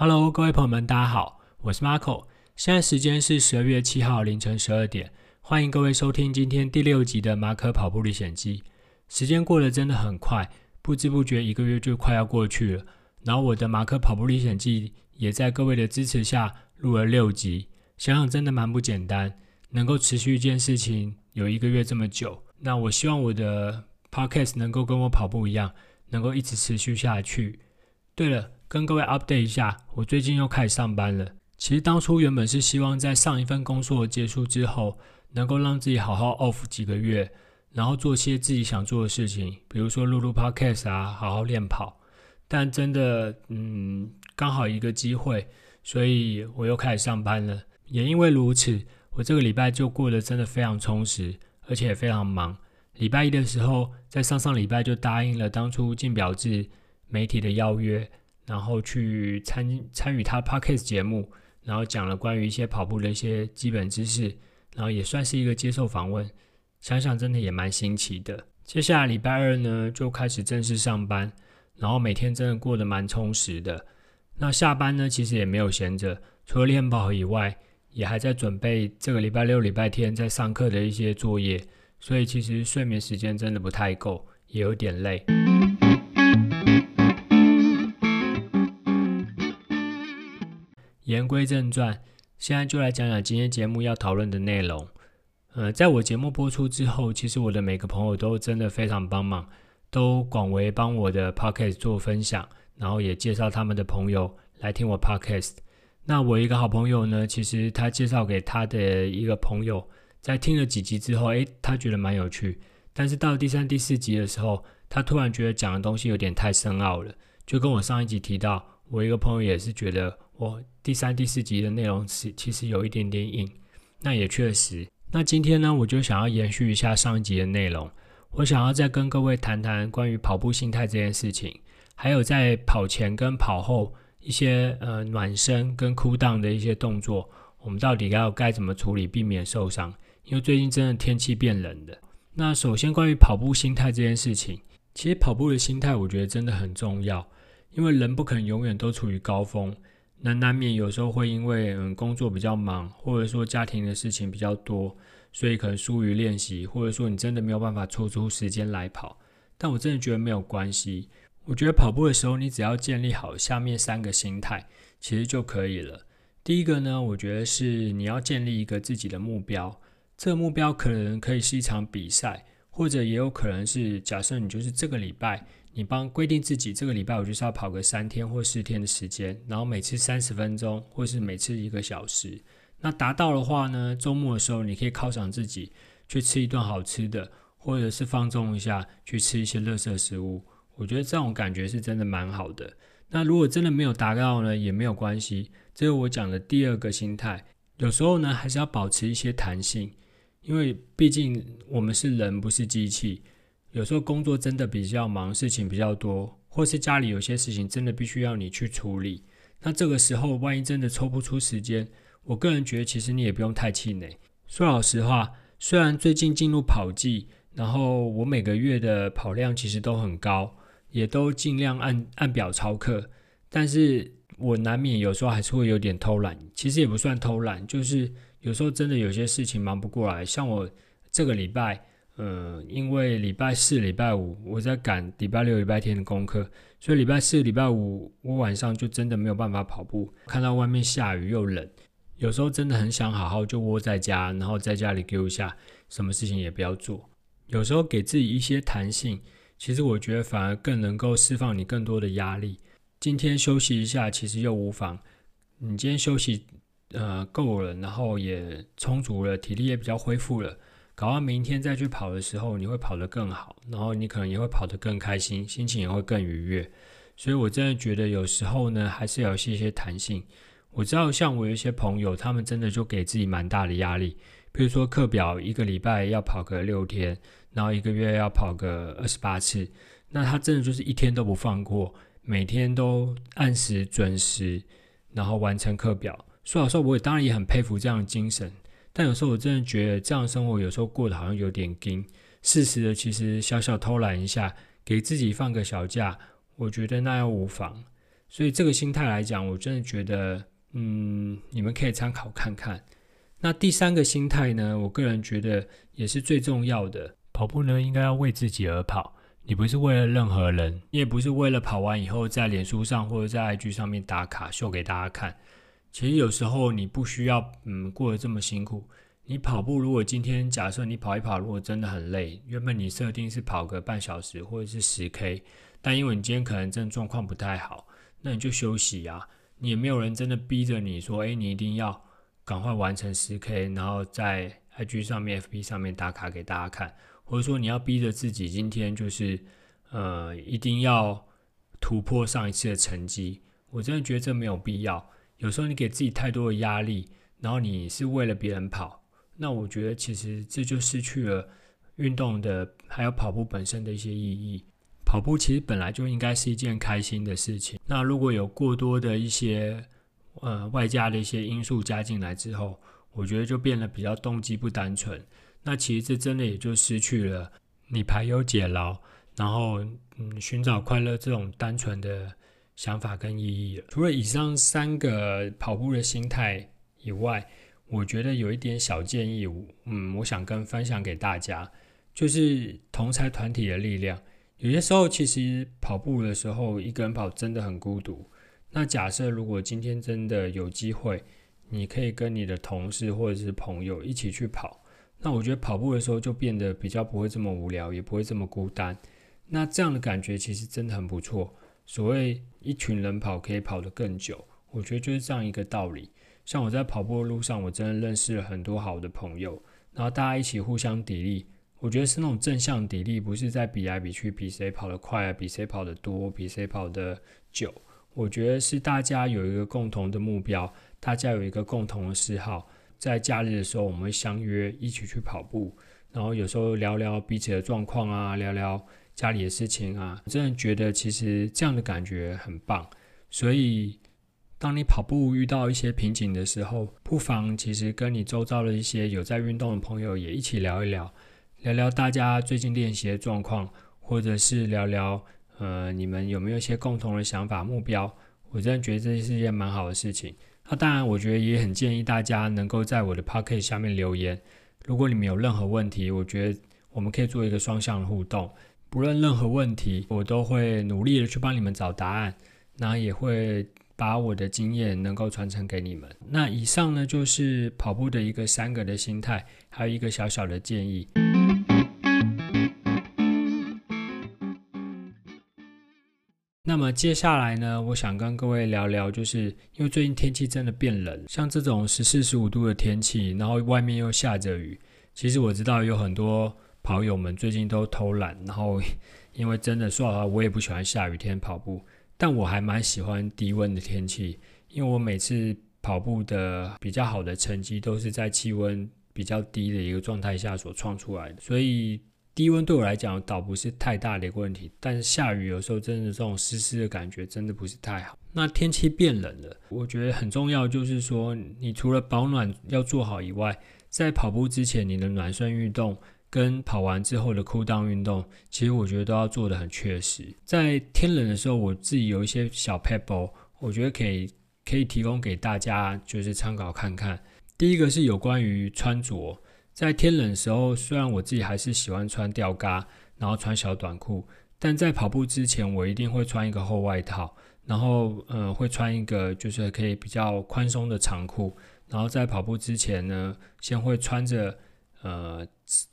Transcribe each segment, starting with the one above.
Hello，各位朋友们，大家好，我是 Marco。现在时间是十二月七号凌晨十二点，欢迎各位收听今天第六集的马可跑步历险记。时间过得真的很快，不知不觉一个月就快要过去了。然后我的马可跑步历险记也在各位的支持下录了六集，想想真的蛮不简单，能够持续一件事情有一个月这么久。那我希望我的 Podcast 能够跟我跑步一样，能够一直持续下去。对了，跟各位 update 一下，我最近又开始上班了。其实当初原本是希望在上一份工作结束之后，能够让自己好好 off 几个月，然后做些自己想做的事情，比如说录录 podcast 啊，好好练跑。但真的，嗯，刚好一个机会，所以我又开始上班了。也因为如此，我这个礼拜就过得真的非常充实，而且也非常忙。礼拜一的时候，在上上礼拜就答应了当初进表志媒体的邀约，然后去参参与他 podcast 节目。然后讲了关于一些跑步的一些基本知识，然后也算是一个接受访问，想想真的也蛮新奇的。接下来礼拜二呢，就开始正式上班，然后每天真的过得蛮充实的。那下班呢，其实也没有闲着，除了练跑以外，也还在准备这个礼拜六、礼拜天在上课的一些作业，所以其实睡眠时间真的不太够，也有点累。言归正传，现在就来讲讲今天节目要讨论的内容。呃，在我节目播出之后，其实我的每个朋友都真的非常帮忙，都广为帮我的 podcast 做分享，然后也介绍他们的朋友来听我 podcast。那我一个好朋友呢，其实他介绍给他的一个朋友，在听了几集之后，诶，他觉得蛮有趣。但是到第三、第四集的时候，他突然觉得讲的东西有点太深奥了，就跟我上一集提到，我一个朋友也是觉得。我第三、第四集的内容是其实有一点点硬，那也确实。那今天呢，我就想要延续一下上一集的内容，我想要再跟各位谈谈关于跑步心态这件事情，还有在跑前跟跑后一些呃暖身跟 cool down 的一些动作，我们到底要该怎么处理，避免受伤？因为最近真的天气变冷的。那首先关于跑步心态这件事情，其实跑步的心态我觉得真的很重要，因为人不可能永远都处于高峰。那难免有时候会因为嗯工作比较忙，或者说家庭的事情比较多，所以可能疏于练习，或者说你真的没有办法抽出时间来跑。但我真的觉得没有关系。我觉得跑步的时候，你只要建立好下面三个心态，其实就可以了。第一个呢，我觉得是你要建立一个自己的目标。这个目标可能可以是一场比赛，或者也有可能是假设你就是这个礼拜。你帮规定自己这个礼拜我就是要跑个三天或四天的时间，然后每次三十分钟，或是每次一个小时。那达到的话呢，周末的时候你可以犒赏自己，去吃一顿好吃的，或者是放纵一下，去吃一些垃圾食物。我觉得这种感觉是真的蛮好的。那如果真的没有达到呢，也没有关系。这是我讲的第二个心态。有时候呢，还是要保持一些弹性，因为毕竟我们是人，不是机器。有时候工作真的比较忙，事情比较多，或是家里有些事情真的必须要你去处理。那这个时候，万一真的抽不出时间，我个人觉得其实你也不用太气馁。说老实话，虽然最近进入跑季，然后我每个月的跑量其实都很高，也都尽量按按表操课，但是我难免有时候还是会有点偷懒。其实也不算偷懒，就是有时候真的有些事情忙不过来。像我这个礼拜。呃，因为礼拜四、礼拜五我在赶礼拜六、礼拜天的功课，所以礼拜四、礼拜五我晚上就真的没有办法跑步。看到外面下雨又冷，有时候真的很想好好就窝在家，然后在家里丢一下，什么事情也不要做。有时候给自己一些弹性，其实我觉得反而更能够释放你更多的压力。今天休息一下，其实又无妨。你今天休息呃够了，然后也充足了，体力也比较恢复了。搞完明天再去跑的时候，你会跑得更好，然后你可能也会跑得更开心，心情也会更愉悦。所以我真的觉得有时候呢，还是要有一些些弹性。我知道像我有一些朋友，他们真的就给自己蛮大的压力，比如说课表一个礼拜要跑个六天，然后一个月要跑个二十八次，那他真的就是一天都不放过，每天都按时准时，然后完成课表。说老实话，我也当然也很佩服这样的精神。但有时候我真的觉得这样的生活有时候过得好像有点紧。适时的，其实小小偷懒一下，给自己放个小假，我觉得那又无妨。所以这个心态来讲，我真的觉得，嗯，你们可以参考看看。那第三个心态呢，我个人觉得也是最重要的。跑步呢，应该要为自己而跑，你不是为了任何人，你也不是为了跑完以后在脸书上或者在 IG 上面打卡秀给大家看。其实有时候你不需要，嗯，过得这么辛苦。你跑步，如果今天假设你跑一跑，如果真的很累，原本你设定是跑个半小时或者是十 K，但因为你今天可能真的状况不太好，那你就休息啊。你也没有人真的逼着你说，诶，你一定要赶快完成十 K，然后在 IG 上面、FB 上面打卡给大家看，或者说你要逼着自己今天就是，呃，一定要突破上一次的成绩。我真的觉得这没有必要。有时候你给自己太多的压力，然后你是为了别人跑。那我觉得其实这就失去了运动的，还有跑步本身的一些意义。跑步其实本来就应该是一件开心的事情。那如果有过多的一些呃外加的一些因素加进来之后，我觉得就变得比较动机不单纯。那其实这真的也就失去了你排忧解劳，然后嗯寻找快乐这种单纯的想法跟意义了。除了以上三个跑步的心态以外，我觉得有一点小建议，嗯，我想跟分享给大家，就是同才团体的力量。有些时候，其实跑步的时候，一个人跑真的很孤独。那假设如果今天真的有机会，你可以跟你的同事或者是朋友一起去跑，那我觉得跑步的时候就变得比较不会这么无聊，也不会这么孤单。那这样的感觉其实真的很不错。所谓一群人跑可以跑得更久，我觉得就是这样一个道理。像我在跑步的路上，我真的认识了很多好的朋友，然后大家一起互相砥砺。我觉得是那种正向砥砺，不是在比来比去，比谁跑得快啊，比谁跑得多，比谁跑得久。我觉得是大家有一个共同的目标，大家有一个共同的嗜好，在假日的时候我们会相约一起去跑步，然后有时候聊聊彼此的状况啊，聊聊家里的事情啊。真的觉得其实这样的感觉很棒，所以。当你跑步遇到一些瓶颈的时候，不妨其实跟你周遭的一些有在运动的朋友也一起聊一聊，聊聊大家最近练习的状况，或者是聊聊呃你们有没有一些共同的想法目标。我真的觉得这是一件蛮好的事情。那当然，我觉得也很建议大家能够在我的 podcast 下面留言。如果你们有任何问题，我觉得我们可以做一个双向的互动。不论任何问题，我都会努力的去帮你们找答案，然后也会。把我的经验能够传承给你们。那以上呢，就是跑步的一个三个的心态，还有一个小小的建议。那么接下来呢，我想跟各位聊聊，就是因为最近天气真的变冷，像这种十四十五度的天气，然后外面又下着雨，其实我知道有很多跑友们最近都偷懒，然后 因为真的说实话，我也不喜欢下雨天跑步。但我还蛮喜欢低温的天气，因为我每次跑步的比较好的成绩都是在气温比较低的一个状态下所创出来的，所以低温对我来讲倒不是太大的一个问题。但是下雨有时候真的这种湿湿的感觉真的不是太好。那天气变冷了，我觉得很重要就是说，你除了保暖要做好以外，在跑步之前你的暖身运动。跟跑完之后的 cool down 运动，其实我觉得都要做得很确实。在天冷的时候，我自己有一些小 pebble，，我觉得可以可以提供给大家，就是参考看看。第一个是有关于穿着，在天冷的时候，虽然我自己还是喜欢穿吊嘎，然后穿小短裤，但在跑步之前，我一定会穿一个厚外套，然后嗯，会穿一个就是可以比较宽松的长裤，然后在跑步之前呢，先会穿着。呃，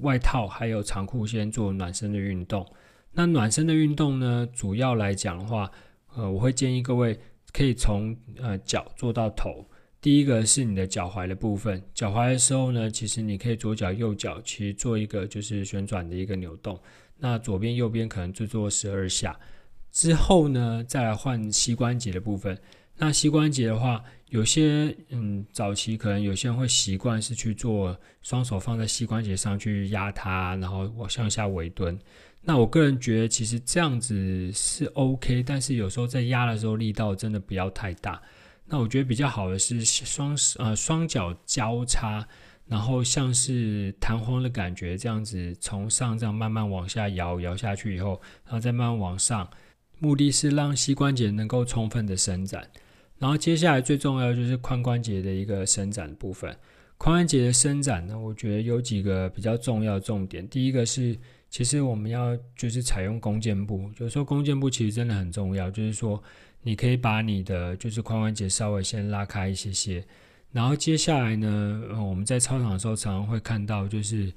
外套还有长裤先做暖身的运动。那暖身的运动呢，主要来讲的话，呃，我会建议各位可以从呃脚做到头。第一个是你的脚踝的部分，脚踝的时候呢，其实你可以左脚右脚其实做一个就是旋转的一个扭动。那左边右边可能就做十二下。之后呢，再来换膝关节的部分。那膝关节的话，有些嗯，早期可能有些人会习惯是去做双手放在膝关节上去压它，然后往向下微蹲。那我个人觉得其实这样子是 OK，但是有时候在压的时候力道真的不要太大。那我觉得比较好的是双呃双脚交叉，然后像是弹簧的感觉这样子从上这样慢慢往下摇摇下去以后，然后再慢慢往上。目的是让膝关节能够充分的伸展。然后接下来最重要就是髋关节的一个伸展部分。髋关节的伸展呢，我觉得有几个比较重要重点。第一个是，其实我们要就是采用弓箭步，有时候弓箭步其实真的很重要，就是说你可以把你的就是髋关节稍微先拉开一些些。然后接下来呢，我们在操场的时候常常会看到，就是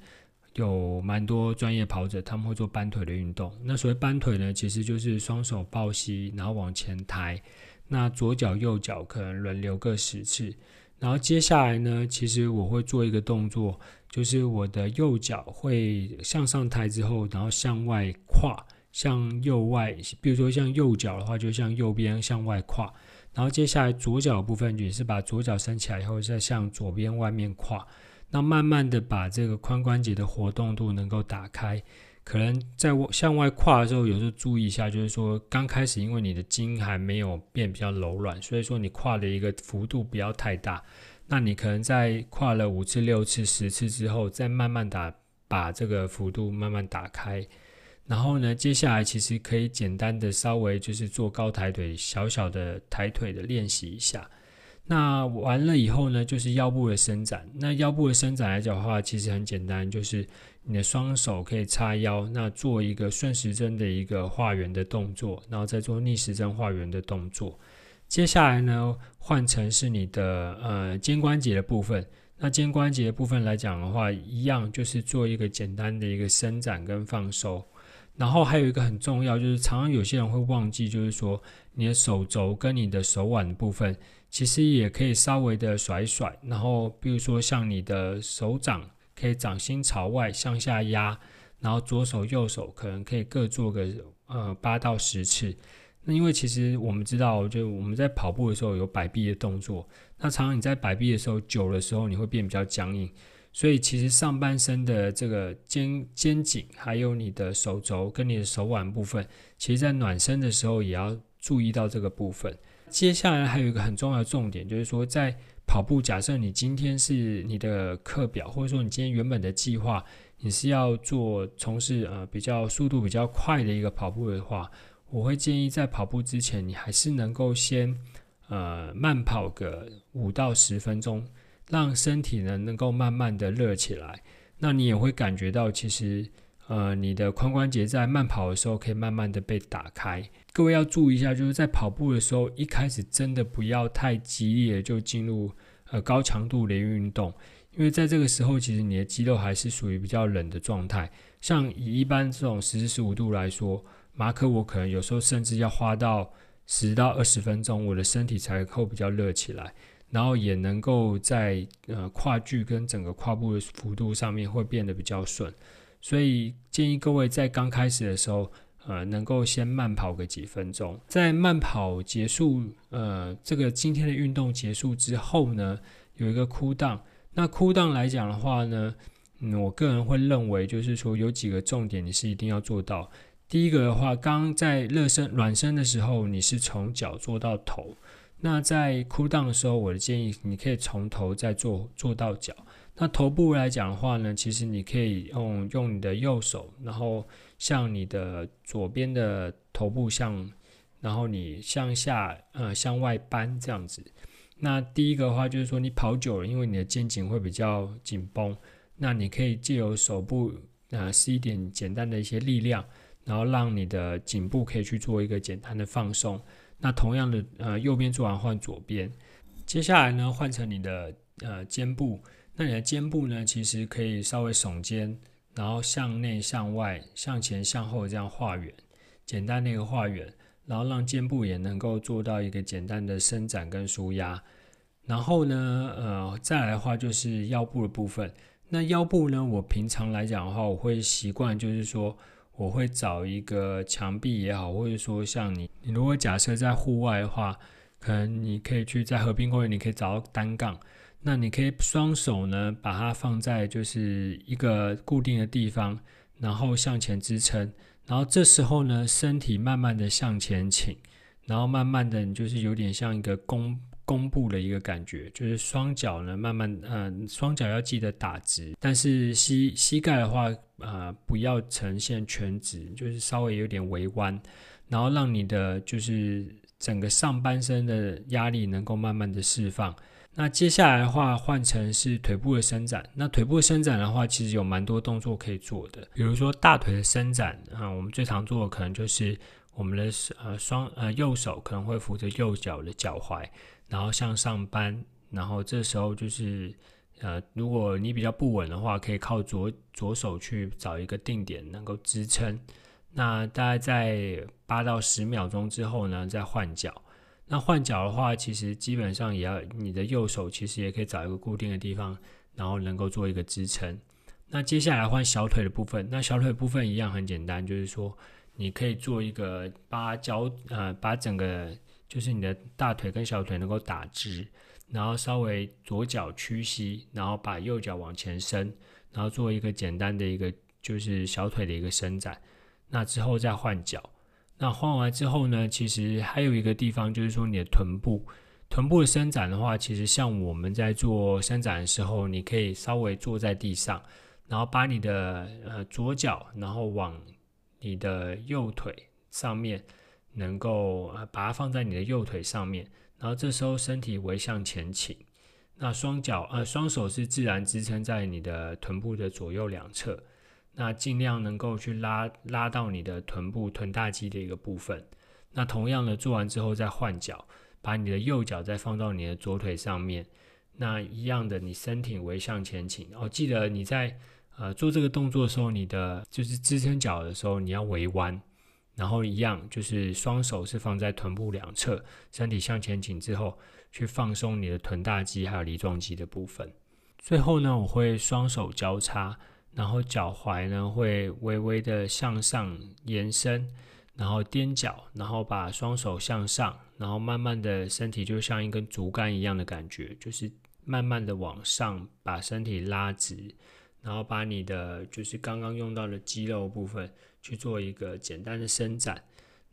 有蛮多专业跑者他们会做搬腿的运动。那所谓搬腿呢，其实就是双手抱膝，然后往前抬。那左脚右脚可能轮流各十次，然后接下来呢，其实我会做一个动作，就是我的右脚会向上抬之后，然后向外跨，向右外，比如说像右脚的话，就向右边向外跨，然后接下来左脚部分也是把左脚伸起来以后，再向左边外面跨，那慢慢的把这个髋关节的活动度能够打开。可能在向外跨的时候，有时候注意一下，就是说刚开始因为你的筋还没有变比较柔软，所以说你跨的一个幅度不要太大。那你可能在跨了五次、六次、十次之后，再慢慢打把这个幅度慢慢打开。然后呢，接下来其实可以简单的稍微就是做高抬腿、小小的抬腿的练习一下。那完了以后呢，就是腰部的伸展。那腰部的伸展来讲的话，其实很简单，就是你的双手可以叉腰，那做一个顺时针的一个画圆的动作，然后再做逆时针画圆的动作。接下来呢，换成是你的呃肩关节的部分。那肩关节的部分来讲的话，一样就是做一个简单的一个伸展跟放松。然后还有一个很重要，就是常常有些人会忘记，就是说你的手肘跟你的手腕的部分。其实也可以稍微的甩甩，然后比如说像你的手掌可以掌心朝外向下压，然后左手右手可能可以各做个呃八到十次。那因为其实我们知道，就我们在跑步的时候有摆臂的动作，那常常你在摆臂的时候久的时候你会变比较僵硬，所以其实上半身的这个肩肩颈还有你的手肘跟你的手腕部分，其实在暖身的时候也要注意到这个部分。接下来还有一个很重要的重点，就是说在跑步，假设你今天是你的课表，或者说你今天原本的计划，你是要做从事呃比较速度比较快的一个跑步的话，我会建议在跑步之前，你还是能够先呃慢跑个五到十分钟，让身体呢能够慢慢的热起来，那你也会感觉到其实。呃，你的髋关节在慢跑的时候可以慢慢的被打开。各位要注意一下，就是在跑步的时候，一开始真的不要太激烈就进入呃高强度的运动，因为在这个时候，其实你的肌肉还是属于比较冷的状态。像以一般这种十至十五度来说，马可我可能有时候甚至要花到十到二十分钟，我的身体才会比较热起来，然后也能够在呃跨距跟整个跨步的幅度上面会变得比较顺。所以建议各位在刚开始的时候，呃，能够先慢跑个几分钟。在慢跑结束，呃，这个今天的运动结束之后呢，有一个 cool down。那 cool down 来讲的话呢，嗯，我个人会认为就是说有几个重点你是一定要做到。第一个的话，刚在热身暖身的时候，你是从脚做到头。那在 cool down 的时候，我的建议你可以从头再做做到脚。那头部来讲的话呢，其实你可以用用你的右手，然后向你的左边的头部向，然后你向下呃向外扳这样子。那第一个的话就是说，你跑久了，因为你的肩颈会比较紧绷，那你可以借由手部呃施一点简单的一些力量，然后让你的颈部可以去做一个简单的放松。那同样的呃右边做完换左边，接下来呢换成你的呃肩部。那你的肩部呢，其实可以稍微耸肩，然后向内、向外、向前、向后这样画圆，简单的一个画圆，然后让肩部也能够做到一个简单的伸展跟舒压。然后呢，呃，再来的话就是腰部的部分。那腰部呢，我平常来讲的话，我会习惯就是说，我会找一个墙壁也好，或者说像你，你如果假设在户外的话，可能你可以去在河滨公园，你可以找到单杠。那你可以双手呢，把它放在就是一个固定的地方，然后向前支撑，然后这时候呢，身体慢慢的向前倾，然后慢慢的你就是有点像一个弓弓步的一个感觉，就是双脚呢慢慢，嗯、双脚要记得打直，但是膝膝盖的话，啊、呃，不要呈现全直，就是稍微有点微弯。然后让你的就是整个上半身的压力能够慢慢的释放。那接下来的话，换成是腿部的伸展。那腿部的伸展的话，其实有蛮多动作可以做的，比如说大腿的伸展啊，我们最常做的可能就是我们的呃双呃右手可能会扶着右脚的脚踝，然后向上扳，然后这时候就是呃，如果你比较不稳的话，可以靠左左手去找一个定点能够支撑。那大概在八到十秒钟之后呢，再换脚。那换脚的话，其实基本上也要你的右手，其实也可以找一个固定的地方，然后能够做一个支撑。那接下来换小腿的部分，那小腿部分一样很简单，就是说你可以做一个把脚呃把整个就是你的大腿跟小腿能够打直，然后稍微左脚屈膝，然后把右脚往前伸，然后做一个简单的一个就是小腿的一个伸展。那之后再换脚。那换完之后呢，其实还有一个地方，就是说你的臀部，臀部的伸展的话，其实像我们在做伸展的时候，你可以稍微坐在地上，然后把你的呃左脚，然后往你的右腿上面，能够呃把它放在你的右腿上面，然后这时候身体微向前倾，那双脚呃双手是自然支撑在你的臀部的左右两侧。那尽量能够去拉拉到你的臀部臀大肌的一个部分。那同样的做完之后再换脚，把你的右脚再放到你的左腿上面。那一样的，你身体微向前倾。哦，记得你在呃做这个动作的时候，你的就是支撑脚的时候你要微弯，然后一样就是双手是放在臀部两侧，身体向前倾之后去放松你的臀大肌还有梨状肌的部分。最后呢，我会双手交叉。然后脚踝呢会微微的向上延伸，然后踮脚，然后把双手向上，然后慢慢的身体就像一根竹竿一样的感觉，就是慢慢的往上把身体拉直，然后把你的就是刚刚用到的肌肉部分去做一个简单的伸展，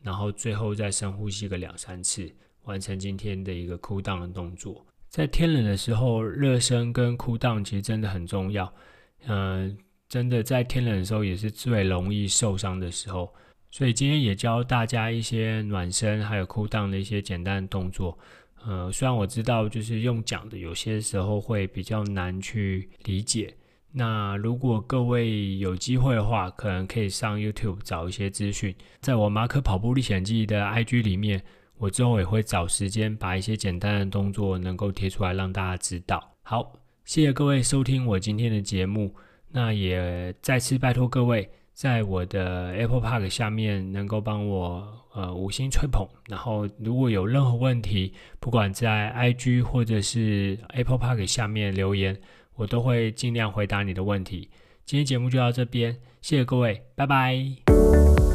然后最后再深呼吸个两三次，完成今天的一个 cool down 的动作。在天冷的时候，热身跟 cool down 其实真的很重要，嗯、真的在天冷的时候也是最容易受伤的时候，所以今天也教大家一些暖身还有 cool down 的一些简单的动作。呃，虽然我知道就是用讲的有些时候会比较难去理解，那如果各位有机会的话，可能可以上 YouTube 找一些资讯，在我马可跑步历险记的 IG 里面，我之后也会找时间把一些简单的动作能够贴出来让大家知道。好，谢谢各位收听我今天的节目。那也再次拜托各位，在我的 Apple Park 下面能够帮我呃五星吹捧，然后如果有任何问题，不管在 IG 或者是 Apple Park 下面留言，我都会尽量回答你的问题。今天节目就到这边，谢谢各位，拜拜。